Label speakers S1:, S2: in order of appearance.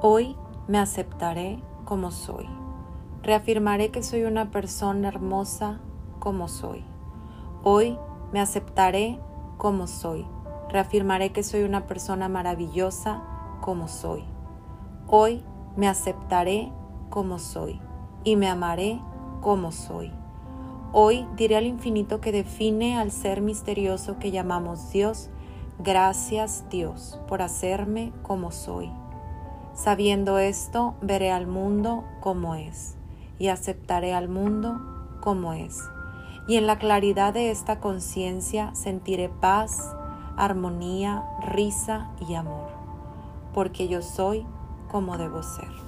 S1: Hoy me aceptaré como soy. Reafirmaré que soy una persona hermosa como soy. Hoy me aceptaré como soy. Reafirmaré que soy una persona maravillosa como soy. Hoy me aceptaré como soy y me amaré como soy. Hoy diré al infinito que define al ser misterioso que llamamos Dios, gracias Dios por hacerme como soy. Sabiendo esto, veré al mundo como es y aceptaré al mundo como es. Y en la claridad de esta conciencia sentiré paz, armonía, risa y amor, porque yo soy como debo ser.